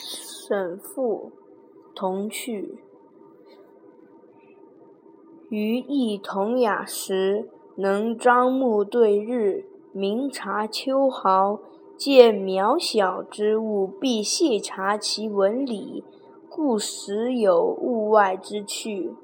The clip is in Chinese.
沈复同趣。余亦同雅时，能张目对日，明察秋毫。见渺小之物，必细察其纹理，故时有物外之趣。